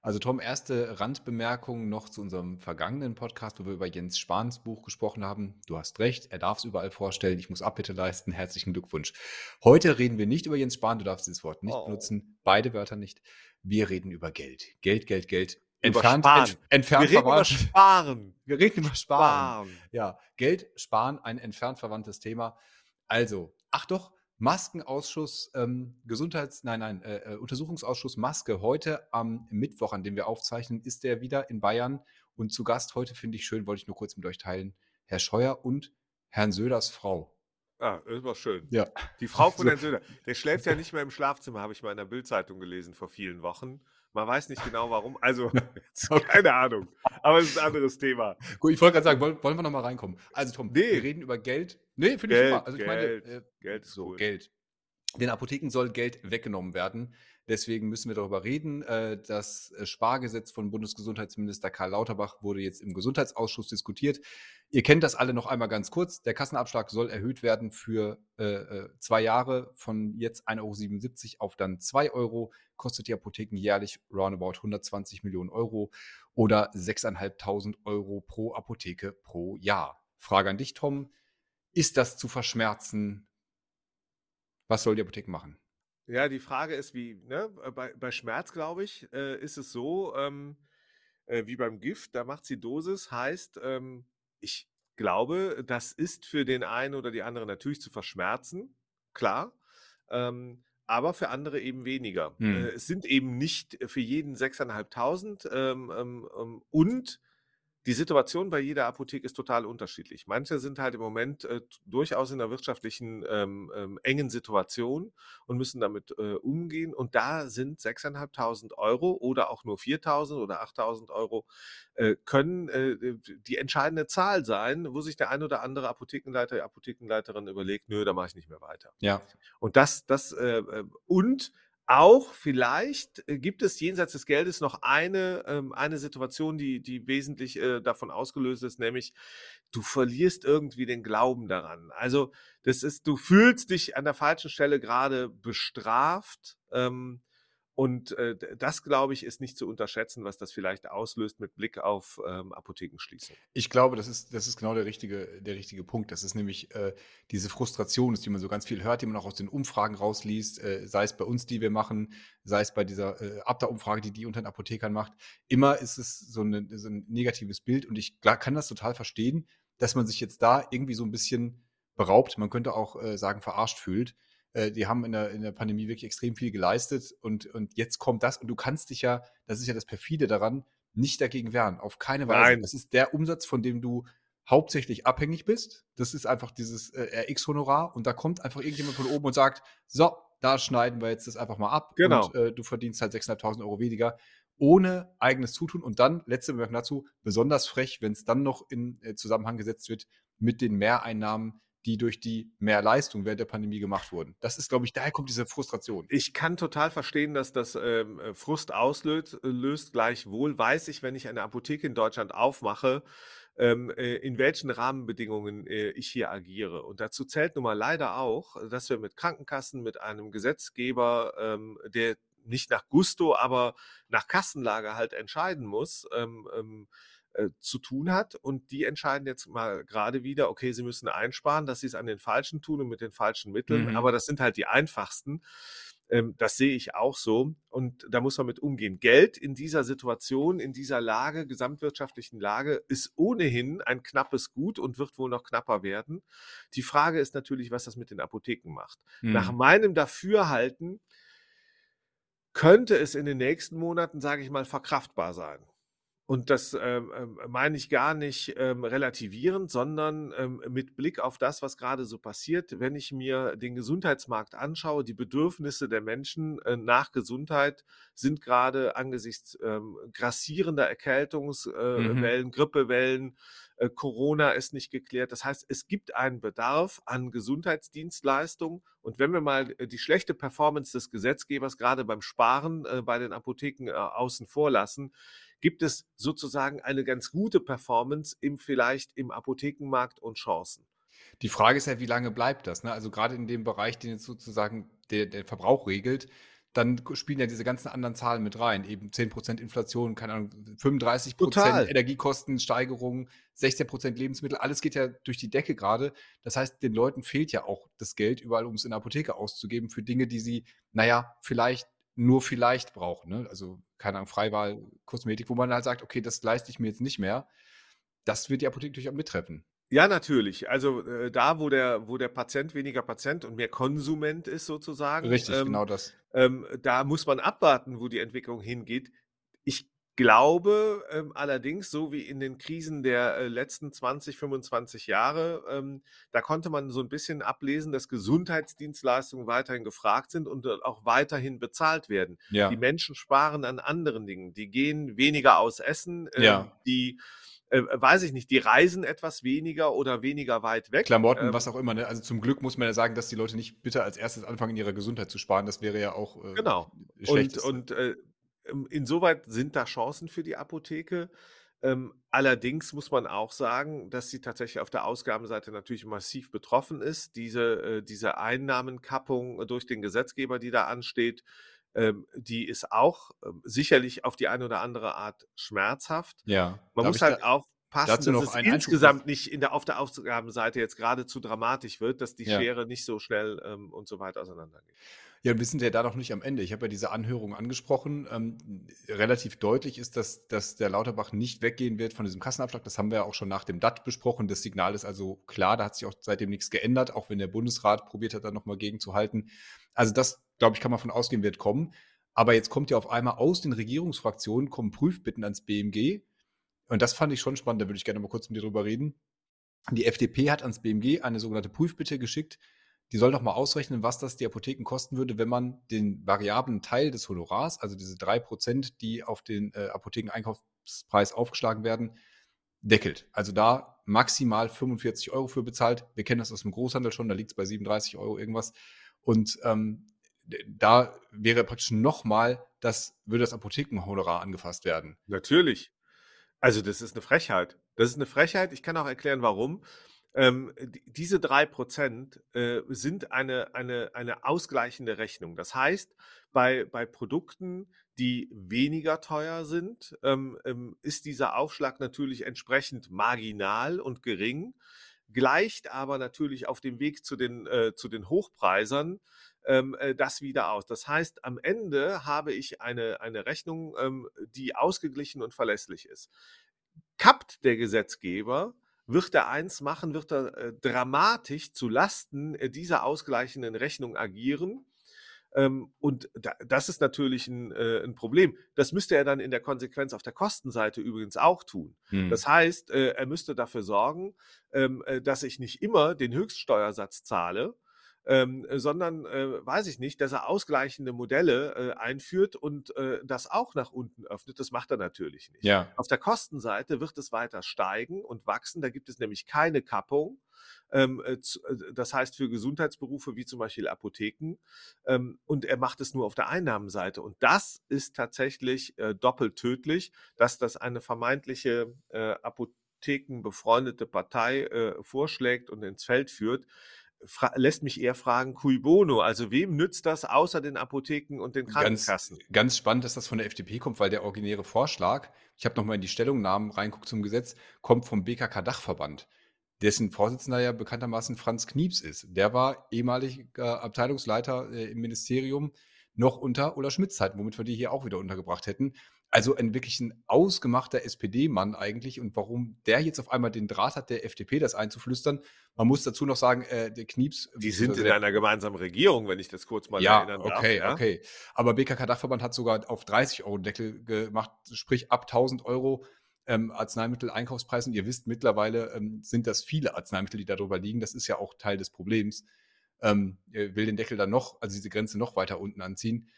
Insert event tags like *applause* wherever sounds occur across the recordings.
Also Tom, erste Randbemerkung noch zu unserem vergangenen Podcast, wo wir über Jens Spahns Buch gesprochen haben. Du hast recht, er darf es überall vorstellen. Ich muss Abbitte leisten. Herzlichen Glückwunsch. Heute reden wir nicht über Jens Spahn. Du darfst dieses Wort nicht oh. benutzen. Beide Wörter nicht. Wir reden über Geld. Geld, Geld, Geld. Entfernt, ent, entfernt wir reden über Sparen. *laughs* Wir reden über Sparen. Sparen. Ja, Geld, Sparen, ein entfernt verwandtes Thema. Also, ach doch, Maskenausschuss, ähm, Gesundheits-, nein, nein, äh, äh, Untersuchungsausschuss Maske heute am Mittwoch, an dem wir aufzeichnen, ist der wieder in Bayern. Und zu Gast heute finde ich schön, wollte ich nur kurz mit euch teilen, Herr Scheuer und Herrn Söders Frau. Ah, das war schön. Ja. Die Frau *laughs* von Herrn Söder. Der schläft ja nicht mehr im Schlafzimmer, habe ich mal in der Bildzeitung gelesen vor vielen Wochen. Man weiß nicht genau warum. Also, *laughs* *laughs* keine Ahnung. Aber es ist ein anderes Thema. Gut, ich wollte gerade sagen, wollen, wollen wir nochmal reinkommen? Also, Tom, nee. wir reden über Geld. Nee, finde ich super. Also, ich Geld, meine, äh, Geld ist so, cool. Geld. Den Apotheken soll Geld weggenommen werden. Deswegen müssen wir darüber reden. Äh, das äh, Spargesetz von Bundesgesundheitsminister Karl Lauterbach wurde jetzt im Gesundheitsausschuss diskutiert. Ihr kennt das alle noch einmal ganz kurz. Der Kassenabschlag soll erhöht werden für äh, zwei Jahre von jetzt 1,77 Euro auf dann 2 Euro. Kostet die Apotheken jährlich roundabout 120 Millionen Euro oder 6.500 Euro pro Apotheke pro Jahr. Frage an dich, Tom. Ist das zu verschmerzen? Was soll die Apotheke machen? Ja, die Frage ist, wie, ne, äh, bei, bei Schmerz, glaube ich, äh, ist es so, ähm, äh, wie beim Gift, da macht sie Dosis, heißt, ähm, ich glaube, das ist für den einen oder die andere natürlich zu verschmerzen, klar, ähm, aber für andere eben weniger. Hm. Äh, es sind eben nicht für jeden 6.500 ähm, ähm, ähm, und die Situation bei jeder Apotheke ist total unterschiedlich. Manche sind halt im Moment äh, durchaus in einer wirtschaftlichen ähm, ähm, engen Situation und müssen damit äh, umgehen. Und da sind 6.500 Euro oder auch nur 4.000 oder 8.000 Euro äh, können äh, die entscheidende Zahl sein, wo sich der ein oder andere Apothekenleiter, Apothekenleiterin überlegt, nö, da mache ich nicht mehr weiter. Ja. Und das, das äh, äh, und auch vielleicht äh, gibt es jenseits des Geldes noch eine, ähm, eine Situation, die, die wesentlich äh, davon ausgelöst ist, nämlich du verlierst irgendwie den Glauben daran. Also das ist, du fühlst dich an der falschen Stelle gerade bestraft. Ähm, und äh, das, glaube ich, ist nicht zu unterschätzen, was das vielleicht auslöst mit Blick auf ähm, Apothekenschließung. Ich glaube, das ist, das ist genau der richtige, der richtige Punkt. Das ist nämlich äh, diese Frustration, die man so ganz viel hört, die man auch aus den Umfragen rausliest, äh, sei es bei uns, die wir machen, sei es bei dieser äh, Abda-Umfrage, die die unter den Apothekern macht. Immer ist es so, eine, so ein negatives Bild und ich kann das total verstehen, dass man sich jetzt da irgendwie so ein bisschen beraubt, man könnte auch äh, sagen, verarscht fühlt äh, die haben in der, in der Pandemie wirklich extrem viel geleistet und, und jetzt kommt das und du kannst dich ja, das ist ja das Perfide daran, nicht dagegen wehren. Auf keine Weise. Nein. Das ist der Umsatz, von dem du hauptsächlich abhängig bist. Das ist einfach dieses äh, RX-Honorar und da kommt einfach irgendjemand von oben und sagt, so, da schneiden wir jetzt das einfach mal ab genau. und äh, du verdienst halt 6.500 Euro weniger ohne eigenes Zutun und dann, letzte Bemerkung dazu, besonders frech, wenn es dann noch in äh, Zusammenhang gesetzt wird mit den Mehreinnahmen, die durch die Mehrleistung während der Pandemie gemacht wurden. Das ist, glaube ich, daher kommt diese Frustration. Ich kann total verstehen, dass das ähm, äh, Frust auslöst. Äh, löst. Gleichwohl weiß ich, wenn ich eine Apotheke in Deutschland aufmache, ähm, äh, in welchen Rahmenbedingungen äh, ich hier agiere. Und dazu zählt nun mal leider auch, dass wir mit Krankenkassen, mit einem Gesetzgeber, ähm, der nicht nach Gusto, aber nach Kassenlage halt entscheiden muss, ähm, ähm äh, zu tun hat. Und die entscheiden jetzt mal gerade wieder, okay, sie müssen einsparen, dass sie es an den falschen tun und mit den falschen Mitteln. Mhm. Aber das sind halt die einfachsten. Ähm, das sehe ich auch so. Und da muss man mit umgehen. Geld in dieser Situation, in dieser Lage, gesamtwirtschaftlichen Lage, ist ohnehin ein knappes Gut und wird wohl noch knapper werden. Die Frage ist natürlich, was das mit den Apotheken macht. Mhm. Nach meinem Dafürhalten könnte es in den nächsten Monaten, sage ich mal, verkraftbar sein. Und das ähm, ähm, meine ich gar nicht ähm, relativierend, sondern ähm, mit Blick auf das, was gerade so passiert. Wenn ich mir den Gesundheitsmarkt anschaue, die Bedürfnisse der Menschen äh, nach Gesundheit sind gerade angesichts ähm, grassierender Erkältungswellen, äh, mhm. Grippewellen, äh, Corona ist nicht geklärt. Das heißt, es gibt einen Bedarf an Gesundheitsdienstleistungen. Und wenn wir mal äh, die schlechte Performance des Gesetzgebers gerade beim Sparen äh, bei den Apotheken außen vor lassen, gibt es sozusagen eine ganz gute Performance im vielleicht im Apothekenmarkt und Chancen. Die Frage ist ja, wie lange bleibt das? Ne? Also gerade in dem Bereich, den jetzt sozusagen der, der Verbrauch regelt, dann spielen ja diese ganzen anderen Zahlen mit rein. Eben 10% Inflation, keine Ahnung, 35% Total. Energiekostensteigerung, 16% Lebensmittel, alles geht ja durch die Decke gerade. Das heißt, den Leuten fehlt ja auch das Geld überall, um es in der Apotheke auszugeben für Dinge, die sie, naja, vielleicht nur vielleicht brauchen. Ne? Also, keine Ahnung, Freiwahl, Kosmetik, wo man halt sagt, okay, das leiste ich mir jetzt nicht mehr. Das wird die Apotheke natürlich auch mittreffen. Ja, natürlich. Also äh, da, wo der, wo der Patient weniger Patient und mehr Konsument ist, sozusagen. Richtig, ähm, genau das. Ähm, da muss man abwarten, wo die Entwicklung hingeht. Ich glaube ähm, allerdings, so wie in den Krisen der äh, letzten 20, 25 Jahre, ähm, da konnte man so ein bisschen ablesen, dass Gesundheitsdienstleistungen weiterhin gefragt sind und auch weiterhin bezahlt werden. Ja. Die Menschen sparen an anderen Dingen. Die gehen weniger aus Essen. Äh, ja. Die äh, weiß ich nicht, die reisen etwas weniger oder weniger weit weg. Klamotten, ähm, was auch immer. Ne? Also zum Glück muss man ja sagen, dass die Leute nicht bitte als erstes anfangen, in ihrer Gesundheit zu sparen. Das wäre ja auch äh, genau. Und, und äh, insoweit sind da Chancen für die Apotheke. Ähm, allerdings muss man auch sagen, dass sie tatsächlich auf der Ausgabenseite natürlich massiv betroffen ist. Diese, äh, diese Einnahmenkappung durch den Gesetzgeber, die da ansteht, die ist auch ähm, sicherlich auf die eine oder andere Art schmerzhaft. Ja. Man muss halt da, aufpassen, dass es insgesamt nicht in der, auf der Ausgabenseite jetzt gerade zu dramatisch wird, dass die ja. Schere nicht so schnell ähm, und so weiter auseinandergeht. Ja, wir sind ja da noch nicht am Ende. Ich habe ja diese Anhörung angesprochen. Ähm, relativ deutlich ist, dass, dass der Lauterbach nicht weggehen wird von diesem Kassenabschlag. Das haben wir ja auch schon nach dem DAT besprochen. Das Signal ist also klar. Da hat sich auch seitdem nichts geändert, auch wenn der Bundesrat probiert hat, da nochmal gegenzuhalten. Also das, glaube ich, kann man von ausgehen, wird kommen. Aber jetzt kommt ja auf einmal aus den Regierungsfraktionen, kommen Prüfbitten ans BMG. Und das fand ich schon spannend. Da würde ich gerne mal kurz mit dir drüber reden. Die FDP hat ans BMG eine sogenannte Prüfbitte geschickt, die soll doch mal ausrechnen, was das die Apotheken kosten würde, wenn man den variablen Teil des Honorars, also diese drei Prozent, die auf den äh, Apothekeneinkaufspreis aufgeschlagen werden, deckelt. Also da maximal 45 Euro für bezahlt. Wir kennen das aus dem Großhandel schon, da liegt es bei 37 Euro irgendwas. Und ähm, da wäre praktisch nochmal, das würde das Apothekenhonorar angefasst werden. Natürlich. Also das ist eine Frechheit. Das ist eine Frechheit. Ich kann auch erklären, warum. Ähm, diese drei Prozent äh, sind eine, eine, eine ausgleichende Rechnung. Das heißt, bei, bei Produkten, die weniger teuer sind, ähm, ähm, ist dieser Aufschlag natürlich entsprechend marginal und gering, gleicht aber natürlich auf dem Weg zu den, äh, zu den Hochpreisern ähm, äh, das wieder aus. Das heißt, am Ende habe ich eine, eine Rechnung, ähm, die ausgeglichen und verlässlich ist. Kappt der Gesetzgeber, wird er eins machen, wird er äh, dramatisch zu Lasten äh, dieser ausgleichenden Rechnung agieren. Ähm, und da, das ist natürlich ein, äh, ein, Problem. Das müsste er dann in der Konsequenz auf der Kostenseite übrigens auch tun. Hm. Das heißt, äh, er müsste dafür sorgen, ähm, äh, dass ich nicht immer den Höchststeuersatz zahle, ähm, sondern, äh, weiß ich nicht, dass er ausgleichende Modelle äh, einführt und äh, das auch nach unten öffnet. Das macht er natürlich nicht. Ja. Auf der Kostenseite wird es weiter steigen und wachsen. Da gibt es nämlich keine Kappung. Ähm, äh, äh, das heißt für Gesundheitsberufe wie zum Beispiel Apotheken. Ähm, und er macht es nur auf der Einnahmenseite. Und das ist tatsächlich äh, doppelt tödlich, dass das eine vermeintliche Apothekenbefreundete Partei vorschlägt und ins Feld führt lässt mich eher fragen, cui bono, also wem nützt das außer den Apotheken und den Krankenkassen? Ganz, ganz spannend, dass das von der FDP kommt, weil der originäre Vorschlag, ich habe nochmal in die Stellungnahmen reinguckt zum Gesetz, kommt vom BKK-Dachverband, dessen Vorsitzender ja bekanntermaßen Franz Knieps ist. Der war ehemaliger Abteilungsleiter äh, im Ministerium noch unter Ulla Schmidts Zeit, womit wir die hier auch wieder untergebracht hätten. Also ein wirklich ein ausgemachter SPD-Mann eigentlich. Und warum der jetzt auf einmal den Draht hat, der FDP das einzuflüstern. Man muss dazu noch sagen, äh, der Knieps. Die sind in einer gemeinsamen Regierung, wenn ich das kurz mal ja, erinnern darf. Okay, ja, okay. Aber BKK-Dachverband hat sogar auf 30 Euro Deckel gemacht, sprich ab 1000 Euro ähm, Arzneimittel-Einkaufspreis. Und ihr wisst, mittlerweile ähm, sind das viele Arzneimittel, die darüber liegen. Das ist ja auch Teil des Problems. Ähm, will den Deckel dann noch, also diese Grenze noch weiter unten anziehen.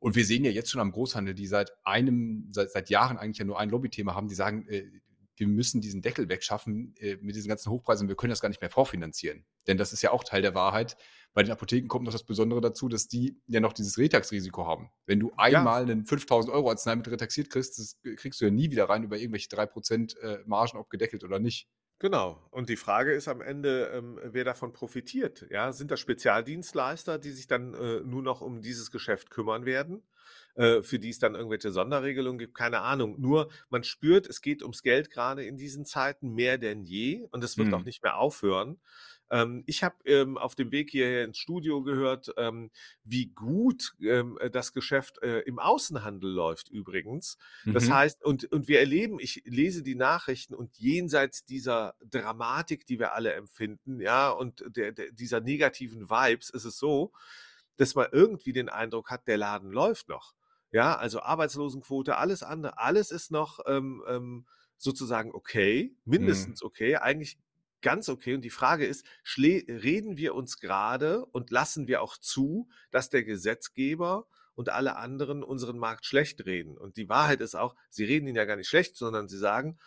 Und wir sehen ja jetzt schon am Großhandel, die seit einem, seit, seit Jahren eigentlich ja nur ein Lobbythema haben, die sagen, äh, wir müssen diesen Deckel wegschaffen äh, mit diesen ganzen Hochpreisen. Wir können das gar nicht mehr vorfinanzieren. Denn das ist ja auch Teil der Wahrheit. Bei den Apotheken kommt noch das Besondere dazu, dass die ja noch dieses Retax-Risiko haben. Wenn du einmal ja. einen 5000 Euro Arzneimittel retaxiert kriegst, das kriegst du ja nie wieder rein über irgendwelche 3% äh, Margen, ob gedeckelt oder nicht. Genau. Und die Frage ist am Ende, ähm, wer davon profitiert. Ja, sind das Spezialdienstleister, die sich dann äh, nur noch um dieses Geschäft kümmern werden? Äh, für die es dann irgendwelche Sonderregelungen gibt, keine Ahnung. Nur man spürt, es geht ums Geld gerade in diesen Zeiten mehr denn je und es wird mhm. auch nicht mehr aufhören. Ähm, ich habe ähm, auf dem Weg hierher ins Studio gehört, ähm, wie gut ähm, äh, das Geschäft äh, im Außenhandel läuft übrigens. Mhm. Das heißt, und, und wir erleben, ich lese die Nachrichten und jenseits dieser Dramatik, die wir alle empfinden, ja, und der, der, dieser negativen Vibes ist es so, dass man irgendwie den Eindruck hat, der Laden läuft noch. Ja, also Arbeitslosenquote, alles andere, alles ist noch ähm, ähm, sozusagen okay, mhm. mindestens okay. Eigentlich ganz okay. Und die Frage ist, reden wir uns gerade und lassen wir auch zu, dass der Gesetzgeber und alle anderen unseren Markt schlecht reden? Und die Wahrheit ist auch, sie reden ihn ja gar nicht schlecht, sondern sie sagen,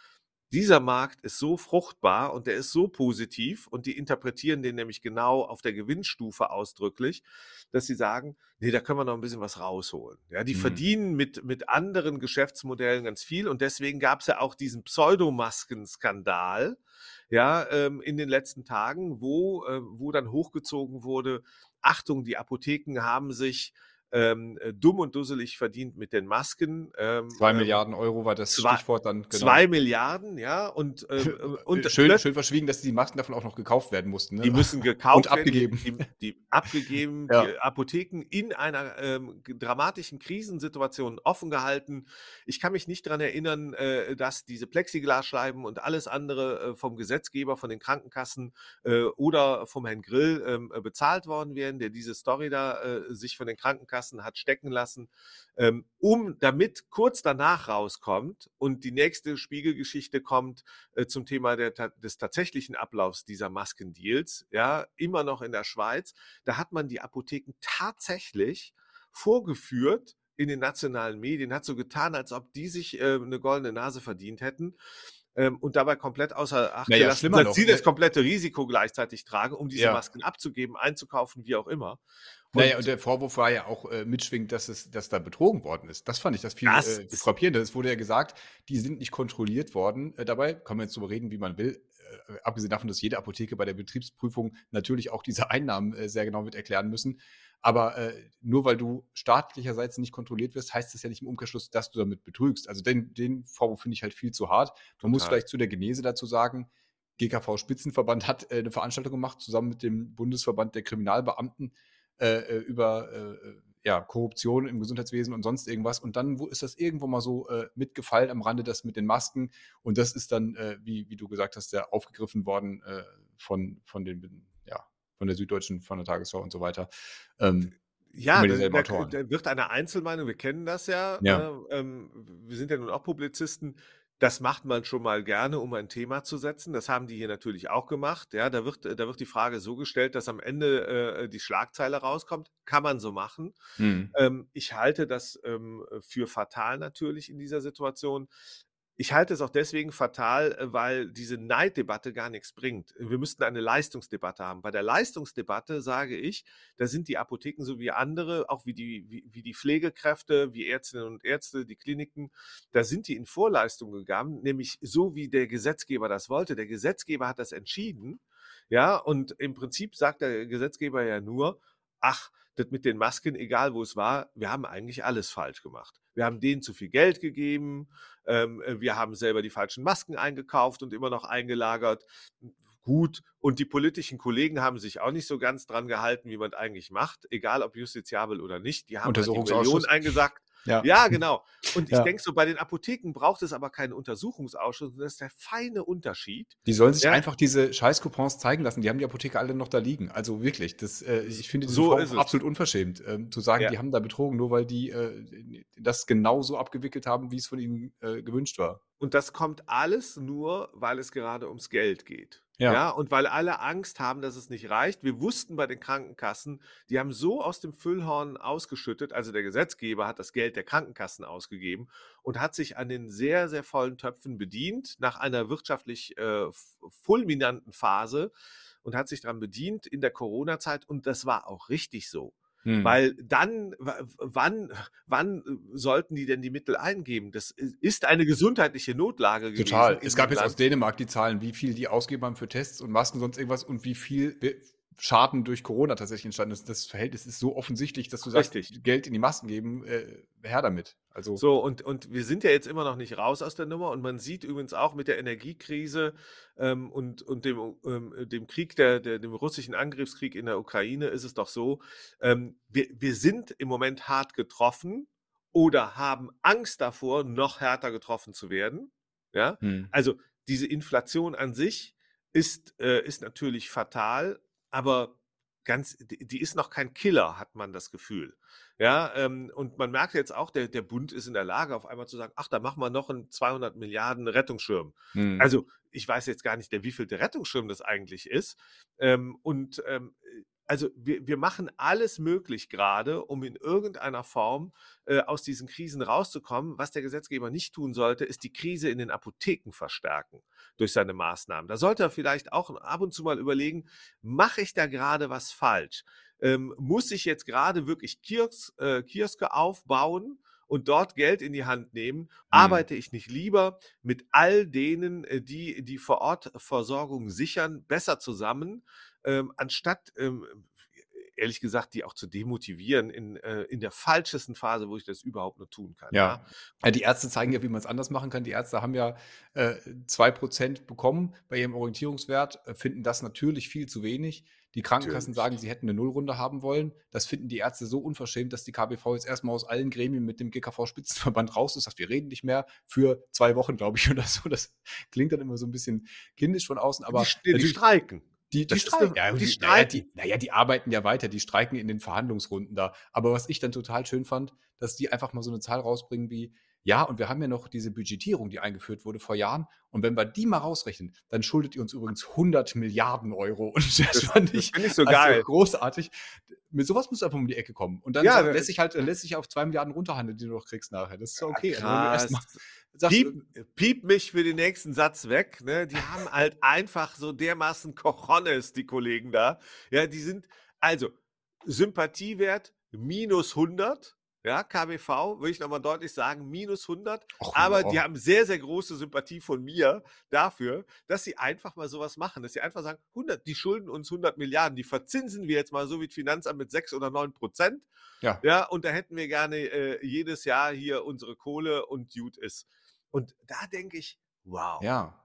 dieser Markt ist so fruchtbar und der ist so positiv und die interpretieren den nämlich genau auf der Gewinnstufe ausdrücklich, dass sie sagen, nee, da können wir noch ein bisschen was rausholen. Ja, die mhm. verdienen mit, mit anderen Geschäftsmodellen ganz viel und deswegen gab es ja auch diesen Pseudomasken-Skandal, ja, ähm, in den letzten Tagen, wo, äh, wo dann hochgezogen wurde, Achtung, die Apotheken haben sich ähm, äh, dumm und dusselig verdient mit den Masken. Ähm, zwei ähm, Milliarden Euro war das zwei, Stichwort dann. Genau. Zwei Milliarden, ja. Und, *laughs* äh, und schön, schön verschwiegen, dass die Masken davon auch noch gekauft werden mussten. Ne? Die müssen gekauft und abgegeben. werden. Die, die abgegeben, *laughs* ja. die Apotheken in einer ähm, dramatischen Krisensituation offen gehalten. Ich kann mich nicht daran erinnern, äh, dass diese Plexiglasscheiben und alles andere äh, vom Gesetzgeber, von den Krankenkassen äh, oder vom Herrn Grill ähm, äh, bezahlt worden wären, der diese Story da sich von den Krankenkassen lassen, hat stecken lassen, ähm, um damit kurz danach rauskommt und die nächste Spiegelgeschichte kommt äh, zum Thema der, des tatsächlichen Ablaufs dieser Maskendeals, ja, immer noch in der Schweiz. Da hat man die Apotheken tatsächlich vorgeführt in den nationalen Medien, hat so getan, als ob die sich äh, eine goldene Nase verdient hätten. Ähm, und dabei komplett außer Acht naja, gelassen, dass sie das ne? komplette Risiko gleichzeitig tragen, um diese ja. Masken abzugeben, einzukaufen, wie auch immer. Und naja, und der Vorwurf war ja auch äh, mitschwingend, dass, es, dass da betrogen worden ist. Das fand ich das viel das äh, frappierende. Es wurde ja gesagt, die sind nicht kontrolliert worden. Äh, dabei kann man jetzt darüber reden, wie man will. Äh, abgesehen davon, dass jede Apotheke bei der Betriebsprüfung natürlich auch diese Einnahmen äh, sehr genau wird erklären müssen. Aber äh, nur weil du staatlicherseits nicht kontrolliert wirst, heißt das ja nicht im Umkehrschluss, dass du damit betrügst. Also den, den Vorwurf finde ich halt viel zu hart. Man Total. muss vielleicht zu der Genese dazu sagen, GKV Spitzenverband hat äh, eine Veranstaltung gemacht, zusammen mit dem Bundesverband der Kriminalbeamten äh, äh, über äh, ja, Korruption im Gesundheitswesen und sonst irgendwas. Und dann wo ist das irgendwo mal so äh, mitgefallen am Rande, das mit den Masken. Und das ist dann, äh, wie, wie du gesagt hast, ja aufgegriffen worden äh, von, von den, ja, von der Süddeutschen, von der Tagesschau und so weiter. Ähm, ja, da, da, da, wird eine Einzelmeinung, wir kennen das ja. ja. Äh, ähm, wir sind ja nun auch Publizisten. Das macht man schon mal gerne, um ein Thema zu setzen. Das haben die hier natürlich auch gemacht. Ja, da wird, da wird die Frage so gestellt, dass am Ende äh, die Schlagzeile rauskommt. Kann man so machen. Mhm. Ähm, ich halte das ähm, für fatal natürlich in dieser Situation. Ich halte es auch deswegen fatal, äh, weil diese Neiddebatte gar nichts bringt. Wir müssten eine Leistungsdebatte haben. Bei der Leistungsdebatte sage ich, da sind die Apotheken so wie andere, auch wie die, wie, wie die Pflegekräfte, wie Ärztinnen und Ärzte, die Kliniken, da sind die in Vorleistung gegangen, nämlich so wie der Gesetzgeber das wollte. Der Gesetzgeber hat das entschieden. Ja, und im Prinzip sagt der Gesetzgeber ja nur, ach, das mit den Masken, egal wo es war, wir haben eigentlich alles falsch gemacht. Wir haben denen zu viel Geld gegeben, ähm, äh, wir haben selber die falschen Masken eingekauft und immer noch eingelagert. Gut, und die politischen Kollegen haben sich auch nicht so ganz dran gehalten, wie man es eigentlich macht, egal ob justiziabel oder nicht. Die haben halt die Millionen eingesagt ja. ja, genau. Und ich ja. denke so, bei den Apotheken braucht es aber keinen Untersuchungsausschuss. Das ist der feine Unterschied. Die sollen sich ja. einfach diese Scheißcoupons zeigen lassen. Die haben die Apotheke alle noch da liegen. Also wirklich, das, äh, ich finde das so absolut unverschämt, äh, zu sagen, die haben da betrogen, nur weil die äh, das genauso abgewickelt haben, wie es von ihnen äh, gewünscht war. Und das kommt alles nur, weil es gerade ums Geld geht. Ja. ja. und weil alle Angst haben, dass es nicht reicht. Wir wussten bei den Krankenkassen, die haben so aus dem Füllhorn ausgeschüttet, also der Gesetzgeber hat das Geld der Krankenkassen ausgegeben und hat sich an den sehr, sehr vollen Töpfen bedient nach einer wirtschaftlich äh, fulminanten Phase und hat sich daran bedient in der Corona-Zeit und das war auch richtig so. Hm. Weil dann, wann, wann sollten die denn die Mittel eingeben? Das ist eine gesundheitliche Notlage gewesen. Total. Es gab jetzt Land. aus Dänemark die Zahlen, wie viel die ausgeben haben für Tests und Masken, sonst irgendwas und wie viel Schaden durch Corona tatsächlich entstanden ist. Das Verhältnis ist so offensichtlich, dass du sagst, Richtig. Geld in die Masken geben, äh, her damit. Also so, und, und wir sind ja jetzt immer noch nicht raus aus der Nummer und man sieht übrigens auch mit der Energiekrise ähm, und, und dem, ähm, dem Krieg, der, der, dem russischen Angriffskrieg in der Ukraine ist es doch so, ähm, wir, wir sind im Moment hart getroffen oder haben Angst davor, noch härter getroffen zu werden. Ja, hm. also diese Inflation an sich ist, äh, ist natürlich fatal, aber ganz, die, ist noch kein Killer, hat man das Gefühl. Ja, ähm, und man merkt jetzt auch, der, der Bund ist in der Lage, auf einmal zu sagen, ach, da machen wir noch einen 200 Milliarden Rettungsschirm. Hm. Also, ich weiß jetzt gar nicht, der wievielte Rettungsschirm das eigentlich ist. Ähm, und ähm, also wir, wir machen alles möglich gerade, um in irgendeiner Form äh, aus diesen Krisen rauszukommen. Was der Gesetzgeber nicht tun sollte, ist die Krise in den Apotheken verstärken durch seine Maßnahmen. Da sollte er vielleicht auch ab und zu mal überlegen, mache ich da gerade was falsch? Ähm, muss ich jetzt gerade wirklich Kios, äh, Kioske aufbauen? und dort Geld in die Hand nehmen, mhm. arbeite ich nicht lieber mit all denen, äh, die die vor Ort Versorgung sichern, besser zusammen, ähm, anstatt ähm, ehrlich gesagt, die auch zu demotivieren in, äh, in der falschesten Phase, wo ich das überhaupt nur tun kann. Ja. ja. Die Ärzte zeigen ja, wie man es anders machen kann. Die Ärzte haben ja äh, 2% bekommen bei ihrem Orientierungswert, äh, finden das natürlich viel zu wenig. Die Krankenkassen natürlich. sagen, sie hätten eine Nullrunde haben wollen. Das finden die Ärzte so unverschämt, dass die KBV jetzt erstmal aus allen Gremien mit dem GKV-Spitzenverband *laughs* raus ist. Sagt, wir reden nicht mehr für zwei Wochen, glaube ich, *laughs* oder so. Das klingt dann immer so ein bisschen kindisch von außen, aber. Die, die streiken. Die, die, streiken. Ja, die, streiken. Naja, die, naja, die arbeiten ja weiter, die streiken in den Verhandlungsrunden da. Aber was ich dann total schön fand, dass die einfach mal so eine Zahl rausbringen wie, ja, und wir haben ja noch diese Budgetierung, die eingeführt wurde vor Jahren. Und wenn wir die mal rausrechnen, dann schuldet ihr uns übrigens 100 Milliarden Euro. *laughs* Und das, das fand ich, das ich so also geil. großartig. Mit sowas muss einfach um die Ecke kommen. Und dann ja, lässt sich halt, lässt sich auf zwei Milliarden runterhandeln, die du noch kriegst nachher. Das ist okay. Ja, krass. Also, *laughs* piep, piep, mich für den nächsten Satz weg. Ne? Die haben halt einfach so dermaßen Cojones, die Kollegen da. Ja, die sind, also, Sympathiewert minus 100 ja, KBV, würde ich nochmal deutlich sagen, minus 100. Och, aber oh. die haben sehr, sehr große Sympathie von mir dafür, dass sie einfach mal sowas machen, dass sie einfach sagen, 100, die schulden uns 100 Milliarden, die verzinsen wir jetzt mal so wie das Finanzamt mit 6 oder 9 Prozent. Ja. ja, und da hätten wir gerne äh, jedes Jahr hier unsere Kohle und gut ist. Und da denke ich, wow. Ja,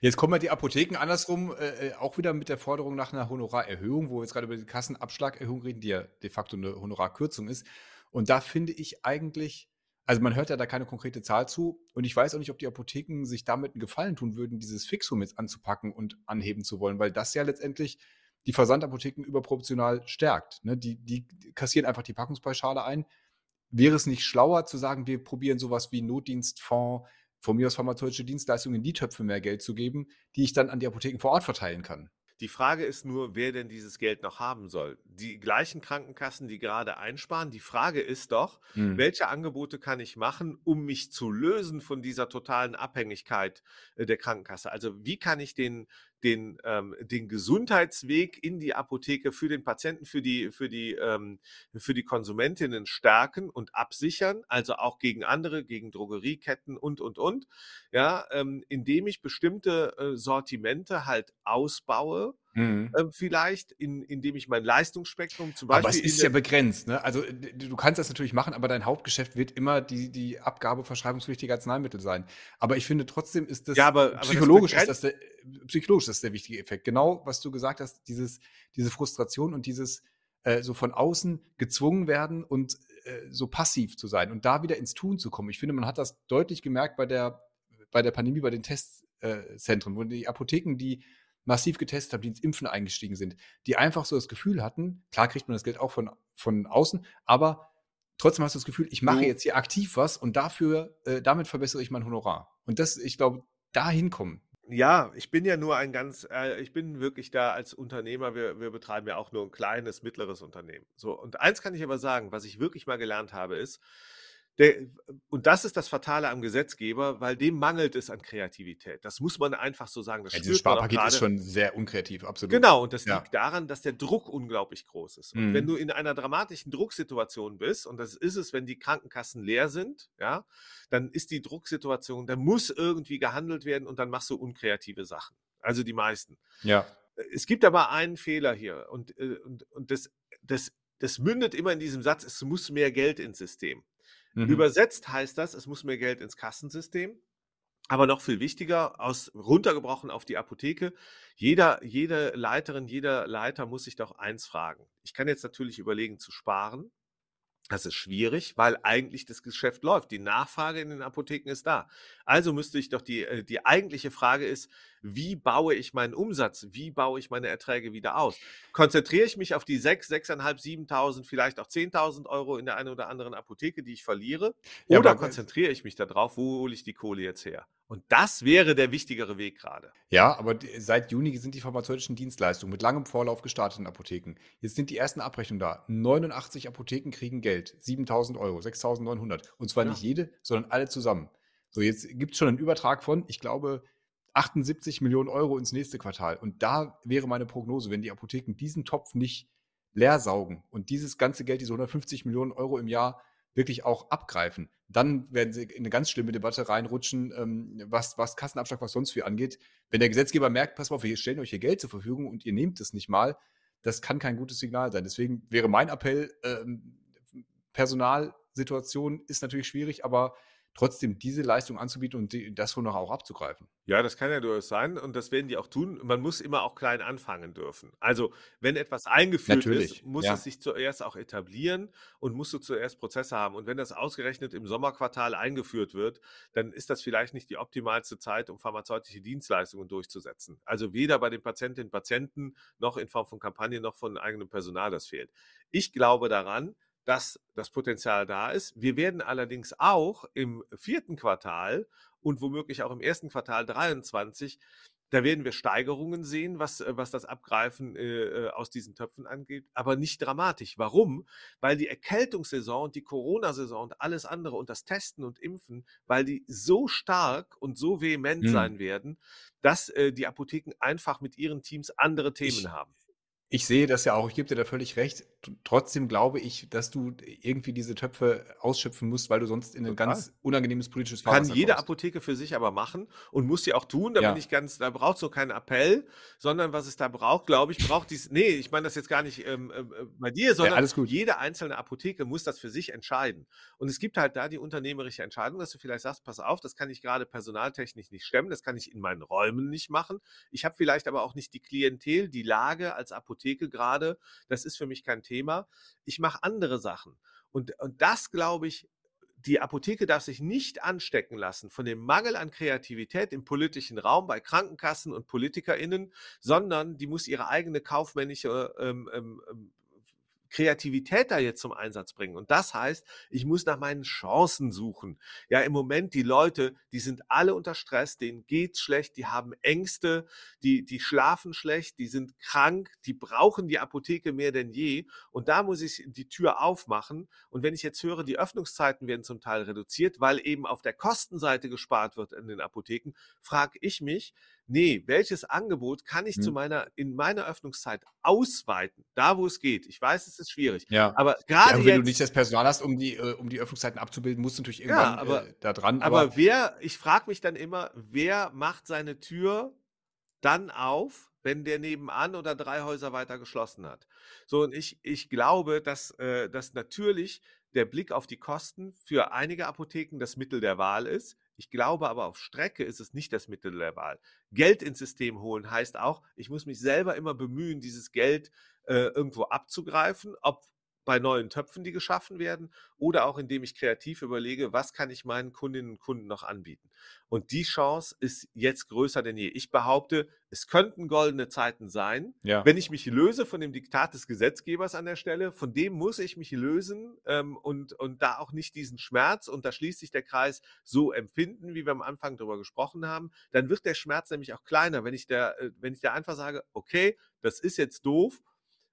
Jetzt kommen ja die Apotheken andersrum äh, äh, auch wieder mit der Forderung nach einer Honorarerhöhung, wo wir jetzt gerade über die Kassenabschlagerhöhung reden, die ja de facto eine Honorarkürzung ist. Und da finde ich eigentlich, also man hört ja da keine konkrete Zahl zu und ich weiß auch nicht, ob die Apotheken sich damit einen Gefallen tun würden, dieses Fixum jetzt anzupacken und anheben zu wollen, weil das ja letztendlich die Versandapotheken überproportional stärkt. Ne? Die, die kassieren einfach die Packungspauschale ein. Wäre es nicht schlauer zu sagen, wir probieren sowas wie Notdienstfonds, von mir aus pharmazeutische Dienstleistungen in die Töpfe mehr Geld zu geben, die ich dann an die Apotheken vor Ort verteilen kann? Die Frage ist nur, wer denn dieses Geld noch haben soll. Die gleichen Krankenkassen, die gerade einsparen. Die Frage ist doch, hm. welche Angebote kann ich machen, um mich zu lösen von dieser totalen Abhängigkeit äh, der Krankenkasse? Also wie kann ich den, den, ähm, den Gesundheitsweg in die Apotheke für den Patienten, für die, für die, ähm, für die Konsumentinnen stärken und absichern, also auch gegen andere, gegen Drogerieketten und, und, und, ja, ähm, indem ich bestimmte äh, Sortimente halt ausbaue, Mhm. Ähm, vielleicht, in, indem ich mein Leistungsspektrum zum Beispiel. Aber es ist ja begrenzt, ne? Also du kannst das natürlich machen, aber dein Hauptgeschäft wird immer die, die Abgabe verschreibungspflichtiger Arzneimittel sein. Aber ich finde trotzdem ist das ja, aber, psychologisch, aber das ist das der, psychologisch ist der wichtige Effekt. Genau, was du gesagt hast, dieses, diese Frustration und dieses äh, so von außen gezwungen werden und äh, so passiv zu sein und da wieder ins Tun zu kommen. Ich finde, man hat das deutlich gemerkt bei der, bei der Pandemie, bei den Testzentren, wo die Apotheken, die massiv getestet habe, die ins Impfen eingestiegen sind, die einfach so das Gefühl hatten, klar kriegt man das Geld auch von, von außen, aber trotzdem hast du das Gefühl, ich mache jetzt hier aktiv was und dafür, äh, damit verbessere ich mein Honorar. Und das, ich glaube, da hinkommen. Ja, ich bin ja nur ein ganz, äh, ich bin wirklich da als Unternehmer, wir, wir betreiben ja auch nur ein kleines, mittleres Unternehmen. So, und eins kann ich aber sagen, was ich wirklich mal gelernt habe, ist, der, und das ist das Fatale am Gesetzgeber, weil dem mangelt es an Kreativität. Das muss man einfach so sagen. Das ja, dieses Sparpaket ist schon sehr unkreativ, absolut. Genau, und das ja. liegt daran, dass der Druck unglaublich groß ist. Und mhm. wenn du in einer dramatischen Drucksituation bist, und das ist es, wenn die Krankenkassen leer sind, ja, dann ist die Drucksituation, da muss irgendwie gehandelt werden und dann machst du unkreative Sachen. Also die meisten. Ja. Es gibt aber einen Fehler hier und, äh, und, und das, das, das mündet immer in diesem Satz, es muss mehr Geld ins System. Mhm. Übersetzt heißt das, es muss mehr Geld ins Kassensystem. Aber noch viel wichtiger, aus, runtergebrochen auf die Apotheke. Jeder, jede Leiterin, jeder Leiter muss sich doch eins fragen. Ich kann jetzt natürlich überlegen zu sparen. Das ist schwierig, weil eigentlich das Geschäft läuft. Die Nachfrage in den Apotheken ist da. Also müsste ich doch die, äh, die eigentliche Frage ist, wie baue ich meinen Umsatz? Wie baue ich meine Erträge wieder aus? Konzentriere ich mich auf die 6, 6.500, 7.000, vielleicht auch 10.000 Euro in der einen oder anderen Apotheke, die ich verliere? Ja, oder konzentriere ich mich darauf, wo hole ich die Kohle jetzt her? Und das wäre der wichtigere Weg gerade. Ja, aber seit Juni sind die pharmazeutischen Dienstleistungen mit langem Vorlauf gestartet in Apotheken. Jetzt sind die ersten Abrechnungen da. 89 Apotheken kriegen Geld. 7.000 Euro, 6.900. Und zwar ja. nicht jede, sondern alle zusammen. So, jetzt gibt es schon einen Übertrag von, ich glaube, 78 Millionen Euro ins nächste Quartal. Und da wäre meine Prognose, wenn die Apotheken diesen Topf nicht leer saugen und dieses ganze Geld, diese 150 Millionen Euro im Jahr, wirklich auch abgreifen, dann werden sie in eine ganz schlimme Debatte reinrutschen, ähm, was, was Kassenabschlag, was sonst viel angeht. Wenn der Gesetzgeber merkt, pass mal auf, wir stellen euch hier Geld zur Verfügung und ihr nehmt es nicht mal, das kann kein gutes Signal sein. Deswegen wäre mein Appell, ähm, Personalsituation ist natürlich schwierig, aber trotzdem diese Leistung anzubieten und die, das wohl noch auch abzugreifen. Ja, das kann ja durchaus sein und das werden die auch tun. Man muss immer auch klein anfangen dürfen. Also, wenn etwas eingeführt Natürlich, ist, muss ja. es sich zuerst auch etablieren und musst du zuerst Prozesse haben. Und wenn das ausgerechnet im Sommerquartal eingeführt wird, dann ist das vielleicht nicht die optimalste Zeit, um pharmazeutische Dienstleistungen durchzusetzen. Also weder bei den Patientinnen und Patienten noch in Form von Kampagnen noch von eigenem Personal, das fehlt. Ich glaube daran, dass das Potenzial da ist. Wir werden allerdings auch im vierten Quartal und womöglich auch im ersten Quartal 23 da werden wir Steigerungen sehen, was, äh, was das Abgreifen äh, äh, aus diesen Töpfen angeht, aber nicht dramatisch. Warum? Weil die Erkältungssaison und die Corona-Saison und alles andere und das Testen und Impfen, weil die so stark und so vehement mhm. sein werden, dass äh, die Apotheken einfach mit ihren Teams andere Themen ich, haben. Ich sehe das ja auch, ich gebe dir da völlig recht. Trotzdem glaube ich, dass du irgendwie diese Töpfe ausschöpfen musst, weil du sonst in ein Total. ganz unangenehmes politisches Fahrwasser Kann jede kommst. Apotheke für sich aber machen und muss sie auch tun. Da ja. bin ich ganz, da braucht es so keinen Appell, sondern was es da braucht, glaube ich, braucht dies. Nee, ich meine das jetzt gar nicht ähm, äh, bei dir, sondern ja, jede einzelne Apotheke muss das für sich entscheiden. Und es gibt halt da die unternehmerische Entscheidung, dass du vielleicht sagst, pass auf, das kann ich gerade personaltechnisch nicht stemmen, das kann ich in meinen Räumen nicht machen. Ich habe vielleicht aber auch nicht die Klientel, die Lage als Apotheke gerade. Das ist für mich kein Thema. Ich mache andere Sachen. Und, und das, glaube ich, die Apotheke darf sich nicht anstecken lassen von dem Mangel an Kreativität im politischen Raum bei Krankenkassen und PolitikerInnen, sondern die muss ihre eigene kaufmännische ähm, ähm, ähm Kreativität da jetzt zum Einsatz bringen. Und das heißt, ich muss nach meinen Chancen suchen. Ja, im Moment die Leute, die sind alle unter Stress, denen geht's schlecht, die haben Ängste, die, die schlafen schlecht, die sind krank, die brauchen die Apotheke mehr denn je. Und da muss ich die Tür aufmachen. Und wenn ich jetzt höre, die Öffnungszeiten werden zum Teil reduziert, weil eben auf der Kostenseite gespart wird in den Apotheken, frage ich mich, nee, welches Angebot kann ich hm. zu mhm. meiner, in meiner Öffnungszeit ausweiten, da wo es geht. Ich weiß, es ist schwierig. Ja. Aber gerade. Ja, wenn du nicht das Personal hast, um die, äh, um die Öffnungszeiten abzubilden, musst du natürlich irgendwann ja, aber, äh, da dran. Aber, aber wer, ich frage mich dann immer, wer macht seine Tür dann auf, wenn der nebenan oder drei Häuser weiter geschlossen hat. So, und ich, ich glaube, dass, äh, dass natürlich der Blick auf die Kosten für einige Apotheken das Mittel der Wahl ist. Ich glaube aber auf Strecke ist es nicht das Mittel der Wahl. Geld ins System holen heißt auch, ich muss mich selber immer bemühen, dieses Geld äh, irgendwo abzugreifen, ob bei neuen Töpfen, die geschaffen werden, oder auch indem ich kreativ überlege, was kann ich meinen Kundinnen und Kunden noch anbieten. Und die Chance ist jetzt größer denn je. Ich behaupte, es könnten goldene Zeiten sein, ja. wenn ich mich löse von dem Diktat des Gesetzgebers an der Stelle, von dem muss ich mich lösen ähm, und, und da auch nicht diesen Schmerz, und da schließt sich der Kreis, so empfinden, wie wir am Anfang darüber gesprochen haben, dann wird der Schmerz nämlich auch kleiner, wenn ich der, äh, wenn ich da einfach sage, okay, das ist jetzt doof,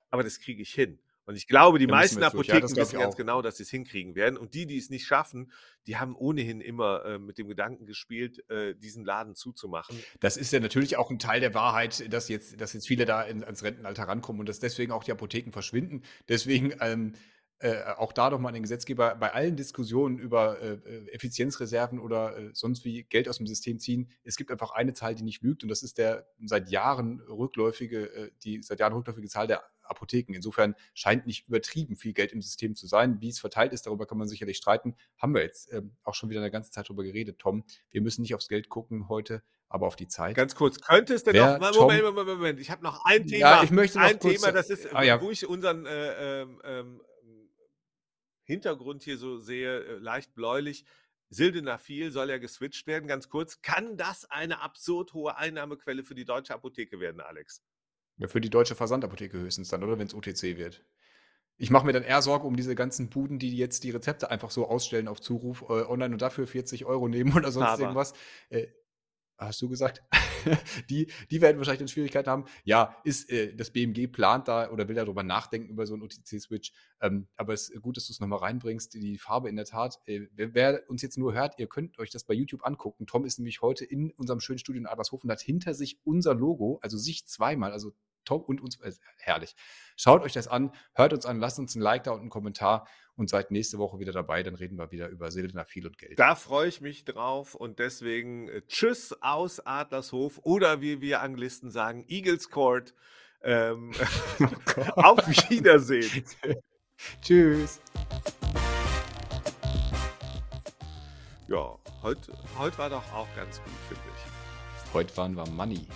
aber das kriege ich hin. Und ich glaube, die da meisten Apotheken ja, wissen ganz genau, dass sie es hinkriegen werden. Und die, die es nicht schaffen, die haben ohnehin immer äh, mit dem Gedanken gespielt, äh, diesen Laden zuzumachen. Das ist ja natürlich auch ein Teil der Wahrheit, dass jetzt, dass jetzt viele da in, ans Rentenalter rankommen und dass deswegen auch die Apotheken verschwinden. Deswegen ähm, äh, auch da doch mal den Gesetzgeber bei allen Diskussionen über äh, äh, Effizienzreserven oder äh, sonst wie Geld aus dem System ziehen. Es gibt einfach eine Zahl, die nicht lügt und das ist der seit Jahren rückläufige, äh, die seit Jahren rückläufige Zahl der Apotheken. Insofern scheint nicht übertrieben viel Geld im System zu sein. Wie es verteilt ist, darüber kann man sicherlich streiten. Haben wir jetzt ähm, auch schon wieder eine ganze Zeit darüber geredet, Tom. Wir müssen nicht aufs Geld gucken heute, aber auf die Zeit. Ganz kurz, könnte es denn Wer, noch, Moment, Moment, Moment, Moment, ich habe noch ein Thema. Ja, ich möchte noch ein kurz, Thema, das ist, ah, ja. wo ich unseren äh, ähm, ähm Hintergrund hier so sehe, äh, leicht bläulich. Sildenafil soll ja geswitcht werden, ganz kurz. Kann das eine absurd hohe Einnahmequelle für die deutsche Apotheke werden, Alex? Ja, für die deutsche Versandapotheke höchstens dann, oder wenn es OTC wird. Ich mache mir dann eher Sorge um diese ganzen Buden, die jetzt die Rezepte einfach so ausstellen auf Zuruf äh, online und dafür 40 Euro nehmen oder sonst Aber. irgendwas. Äh, hast du gesagt? *laughs* die, die werden wahrscheinlich dann Schwierigkeiten haben. Ja, ist äh, das BMG plant da oder will darüber nachdenken über so einen OTC-Switch. Ähm, aber es ist gut, dass du es nochmal reinbringst. Die Farbe in der Tat. Äh, wer, wer, uns jetzt nur hört, ihr könnt euch das bei YouTube angucken. Tom ist nämlich heute in unserem schönen Studio in Adlershofen und hat hinter sich unser Logo, also sich zweimal, also Tom und uns, äh, herrlich. Schaut euch das an, hört uns an, lasst uns ein Like da und einen Kommentar und seid nächste Woche wieder dabei. Dann reden wir wieder über Sildenafil und Geld. Da freue ich mich drauf und deswegen äh, Tschüss aus Adlershof oder wie wir Anglisten sagen, Eagles Court. Ähm, *laughs* oh auf Wiedersehen. *laughs* Tschüss. Ja, heute, heute war doch auch ganz gut, finde ich. Heute waren wir Money.